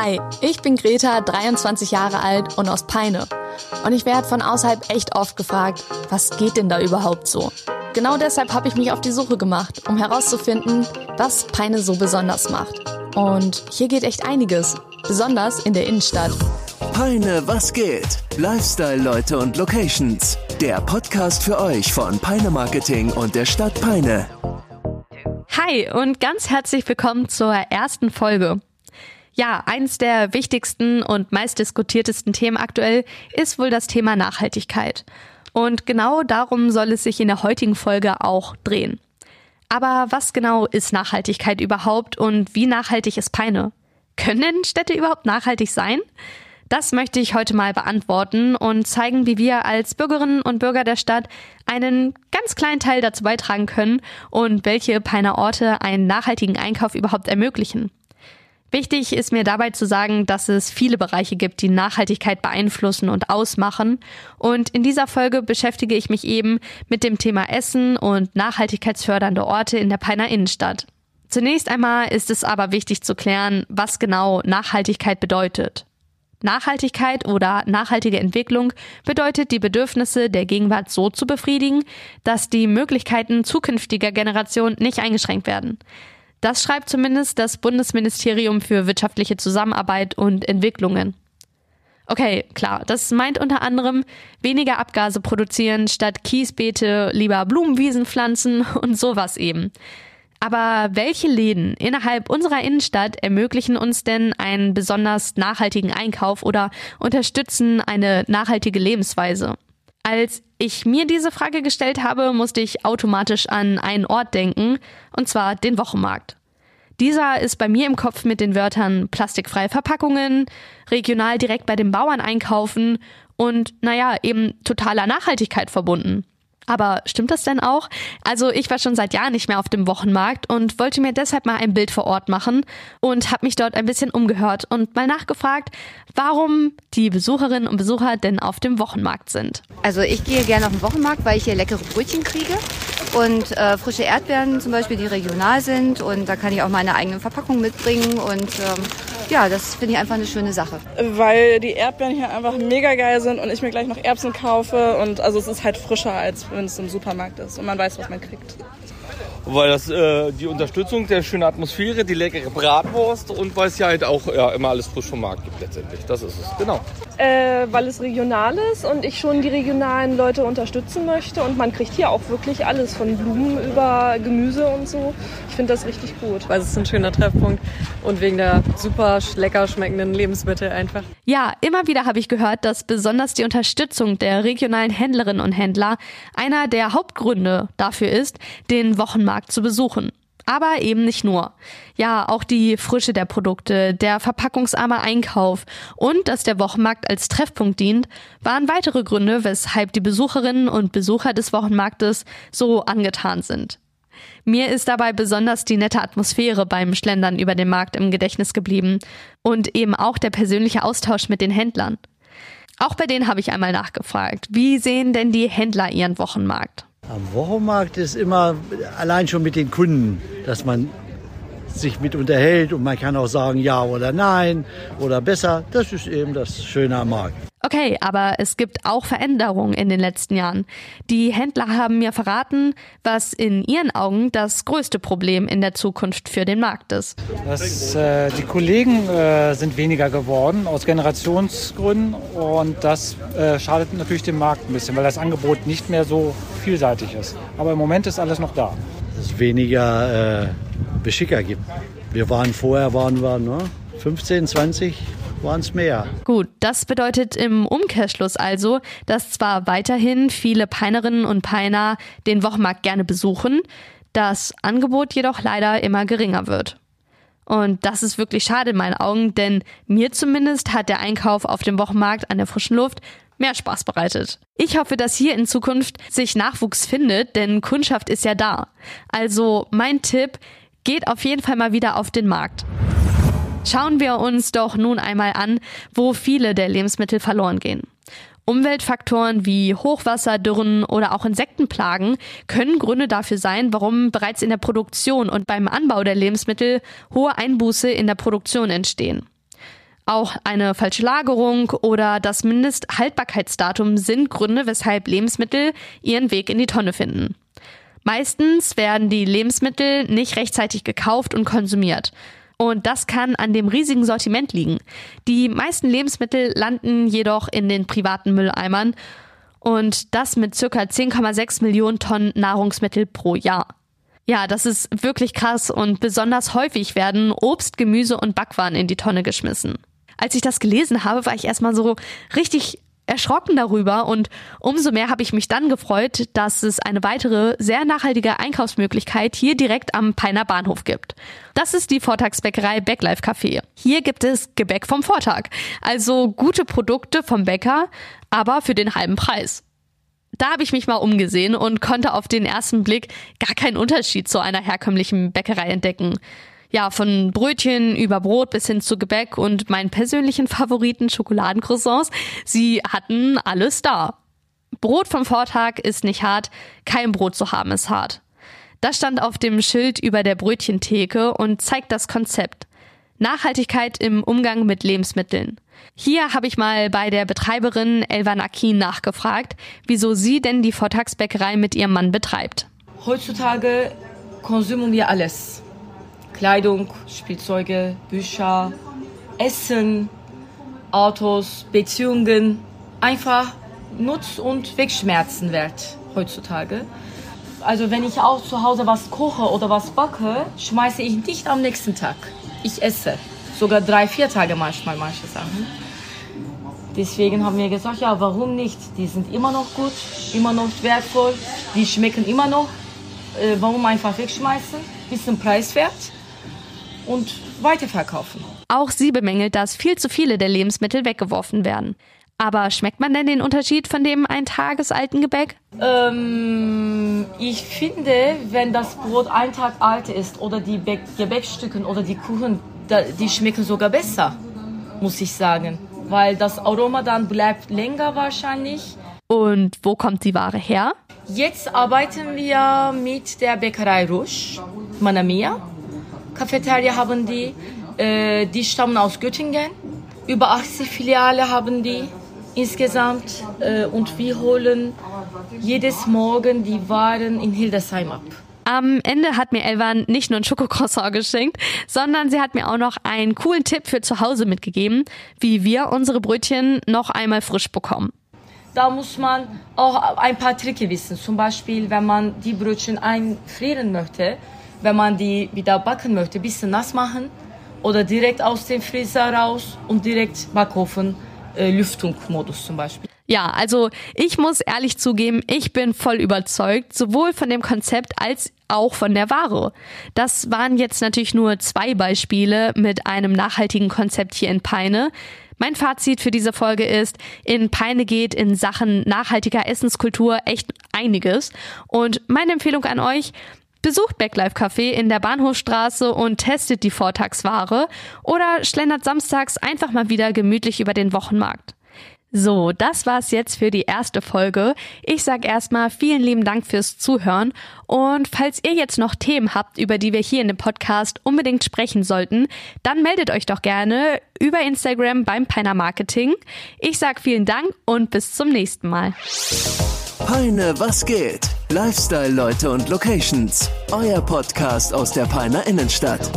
Hi, ich bin Greta, 23 Jahre alt und aus Peine. Und ich werde von außerhalb echt oft gefragt, was geht denn da überhaupt so? Genau deshalb habe ich mich auf die Suche gemacht, um herauszufinden, was Peine so besonders macht. Und hier geht echt einiges, besonders in der Innenstadt. Peine, was geht? Lifestyle-Leute und Locations. Der Podcast für euch von Peine Marketing und der Stadt Peine. Hi und ganz herzlich willkommen zur ersten Folge. Ja, eins der wichtigsten und meistdiskutiertesten Themen aktuell ist wohl das Thema Nachhaltigkeit. Und genau darum soll es sich in der heutigen Folge auch drehen. Aber was genau ist Nachhaltigkeit überhaupt und wie nachhaltig ist Peine? Können Städte überhaupt nachhaltig sein? Das möchte ich heute mal beantworten und zeigen, wie wir als Bürgerinnen und Bürger der Stadt einen ganz kleinen Teil dazu beitragen können und welche Peiner Orte einen nachhaltigen Einkauf überhaupt ermöglichen. Wichtig ist mir dabei zu sagen, dass es viele Bereiche gibt, die Nachhaltigkeit beeinflussen und ausmachen. Und in dieser Folge beschäftige ich mich eben mit dem Thema Essen und nachhaltigkeitsfördernde Orte in der Peiner Innenstadt. Zunächst einmal ist es aber wichtig zu klären, was genau Nachhaltigkeit bedeutet. Nachhaltigkeit oder nachhaltige Entwicklung bedeutet, die Bedürfnisse der Gegenwart so zu befriedigen, dass die Möglichkeiten zukünftiger Generationen nicht eingeschränkt werden. Das schreibt zumindest das Bundesministerium für wirtschaftliche Zusammenarbeit und Entwicklungen. Okay, klar, das meint unter anderem weniger Abgase produzieren, statt Kiesbeete lieber Blumenwiesen pflanzen und sowas eben. Aber welche Läden innerhalb unserer Innenstadt ermöglichen uns denn einen besonders nachhaltigen Einkauf oder unterstützen eine nachhaltige Lebensweise? Als ich mir diese Frage gestellt habe, musste ich automatisch an einen Ort denken, und zwar den Wochenmarkt. Dieser ist bei mir im Kopf mit den Wörtern plastikfreie Verpackungen, regional direkt bei den Bauern einkaufen und, naja, eben totaler Nachhaltigkeit verbunden. Aber stimmt das denn auch? Also ich war schon seit Jahren nicht mehr auf dem Wochenmarkt und wollte mir deshalb mal ein Bild vor Ort machen und habe mich dort ein bisschen umgehört und mal nachgefragt, warum die Besucherinnen und Besucher denn auf dem Wochenmarkt sind. Also ich gehe gerne auf den Wochenmarkt, weil ich hier leckere Brötchen kriege und äh, frische Erdbeeren zum Beispiel, die regional sind und da kann ich auch meine eigene Verpackung mitbringen und ähm, ja, das finde ich einfach eine schöne Sache. Weil die Erdbeeren hier einfach mega geil sind und ich mir gleich noch Erbsen kaufe und also es ist halt frischer, als wenn es im Supermarkt ist und man weiß, was man kriegt. Weil das äh, die Unterstützung der schönen Atmosphäre, die leckere Bratwurst und weil es ja halt auch ja, immer alles frisch vom Markt gibt letztendlich. Das ist es, genau. Äh, weil es regional ist und ich schon die regionalen Leute unterstützen möchte und man kriegt hier auch wirklich alles von Blumen über Gemüse und so. Ich finde das richtig gut. Weil es ist ein schöner Treffpunkt und wegen der super lecker schmeckenden Lebensmittel einfach. Ja, immer wieder habe ich gehört, dass besonders die Unterstützung der regionalen Händlerinnen und Händler einer der Hauptgründe dafür ist, den Wochenmarkt Markt zu besuchen. Aber eben nicht nur. Ja, auch die Frische der Produkte, der verpackungsarme Einkauf und dass der Wochenmarkt als Treffpunkt dient, waren weitere Gründe, weshalb die Besucherinnen und Besucher des Wochenmarktes so angetan sind. Mir ist dabei besonders die nette Atmosphäre beim Schlendern über den Markt im Gedächtnis geblieben und eben auch der persönliche Austausch mit den Händlern. Auch bei denen habe ich einmal nachgefragt. Wie sehen denn die Händler ihren Wochenmarkt? Am Wochenmarkt ist immer allein schon mit den Kunden, dass man sich mit unterhält und man kann auch sagen ja oder nein oder besser. Das ist eben das Schöne am Markt. Okay, aber es gibt auch Veränderungen in den letzten Jahren. Die Händler haben mir verraten, was in ihren Augen das größte Problem in der Zukunft für den Markt ist. Das, äh, die Kollegen äh, sind weniger geworden aus Generationsgründen und das äh, schadet natürlich dem Markt ein bisschen, weil das Angebot nicht mehr so vielseitig ist. Aber im Moment ist alles noch da. Es weniger äh, Beschicker gibt. Wir waren vorher, waren wir ne, 15, 20 waren es mehr. Gut, das bedeutet im Umkehrschluss also, dass zwar weiterhin viele Peinerinnen und Peiner den Wochenmarkt gerne besuchen, das Angebot jedoch leider immer geringer wird. Und das ist wirklich schade in meinen Augen, denn mir zumindest hat der Einkauf auf dem Wochenmarkt an der frischen Luft mehr Spaß bereitet. Ich hoffe, dass hier in Zukunft sich Nachwuchs findet, denn Kundschaft ist ja da. Also mein Tipp, geht auf jeden Fall mal wieder auf den Markt. Schauen wir uns doch nun einmal an, wo viele der Lebensmittel verloren gehen. Umweltfaktoren wie Hochwasser, Dürren oder auch Insektenplagen können Gründe dafür sein, warum bereits in der Produktion und beim Anbau der Lebensmittel hohe Einbuße in der Produktion entstehen. Auch eine falsche Lagerung oder das Mindesthaltbarkeitsdatum sind Gründe, weshalb Lebensmittel ihren Weg in die Tonne finden. Meistens werden die Lebensmittel nicht rechtzeitig gekauft und konsumiert. Und das kann an dem riesigen Sortiment liegen. Die meisten Lebensmittel landen jedoch in den privaten Mülleimern und das mit circa 10,6 Millionen Tonnen Nahrungsmittel pro Jahr. Ja, das ist wirklich krass und besonders häufig werden Obst, Gemüse und Backwaren in die Tonne geschmissen als ich das gelesen habe, war ich erstmal so richtig erschrocken darüber und umso mehr habe ich mich dann gefreut, dass es eine weitere sehr nachhaltige Einkaufsmöglichkeit hier direkt am Peiner Bahnhof gibt. Das ist die Vortagsbäckerei Backlife Café. Hier gibt es Gebäck vom Vortag, also gute Produkte vom Bäcker, aber für den halben Preis. Da habe ich mich mal umgesehen und konnte auf den ersten Blick gar keinen Unterschied zu einer herkömmlichen Bäckerei entdecken ja, von Brötchen über Brot bis hin zu Gebäck und meinen persönlichen Favoriten Schokoladencroissants. Sie hatten alles da. Brot vom Vortag ist nicht hart, kein Brot zu haben ist hart. Das stand auf dem Schild über der Brötchentheke und zeigt das Konzept. Nachhaltigkeit im Umgang mit Lebensmitteln. Hier habe ich mal bei der Betreiberin Elva Nakin nachgefragt, wieso sie denn die Vortagsbäckerei mit ihrem Mann betreibt. Heutzutage konsumieren wir alles. Kleidung, Spielzeuge, Bücher, Essen, Autos, Beziehungen. Einfach Nutz- und Wegschmerzen wert heutzutage. Also wenn ich auch zu Hause was koche oder was backe, schmeiße ich nicht am nächsten Tag. Ich esse. Sogar drei, vier Tage manchmal manche Sachen. Deswegen haben wir gesagt, ja, warum nicht? Die sind immer noch gut, immer noch wertvoll, die schmecken immer noch. Äh, warum einfach wegschmeißen? Bisschen preiswert und weiterverkaufen. Auch sie bemängelt, dass viel zu viele der Lebensmittel weggeworfen werden. Aber schmeckt man denn den Unterschied von dem ein tagesalten Gebäck? Ähm, ich finde, wenn das Brot ein Tag alt ist oder die Be Gebäckstücken oder die Kuchen, die schmecken sogar besser, muss ich sagen. Weil das Aroma dann bleibt länger wahrscheinlich. Und wo kommt die Ware her? Jetzt arbeiten wir mit der Bäckerei Rouge, Manamia. Cafeteria haben die. Äh, die stammen aus Göttingen. Über 80 Filiale haben die insgesamt. Äh, und wir holen jedes Morgen die Waren in Hildesheim ab. Am Ende hat mir Elvan nicht nur ein Schokocroissant geschenkt, sondern sie hat mir auch noch einen coolen Tipp für zu Hause mitgegeben, wie wir unsere Brötchen noch einmal frisch bekommen. Da muss man auch ein paar Tricke wissen. Zum Beispiel, wenn man die Brötchen einfrieren möchte, wenn man die wieder backen möchte, ein bisschen nass machen oder direkt aus dem Freezer raus und direkt Backofen, äh, Lüftungsmodus zum Beispiel. Ja, also ich muss ehrlich zugeben, ich bin voll überzeugt, sowohl von dem Konzept als auch von der Ware. Das waren jetzt natürlich nur zwei Beispiele mit einem nachhaltigen Konzept hier in Peine. Mein Fazit für diese Folge ist, in Peine geht in Sachen nachhaltiger Essenskultur echt einiges. Und meine Empfehlung an euch, Besucht Backlife Café in der Bahnhofstraße und testet die Vortagsware oder schlendert samstags einfach mal wieder gemütlich über den Wochenmarkt. So, das war's jetzt für die erste Folge. Ich sag erstmal vielen lieben Dank fürs Zuhören und falls ihr jetzt noch Themen habt, über die wir hier in dem Podcast unbedingt sprechen sollten, dann meldet euch doch gerne über Instagram beim Peiner Marketing. Ich sag vielen Dank und bis zum nächsten Mal. Peine, was geht? Lifestyle-Leute und Locations. Euer Podcast aus der Peiner Innenstadt.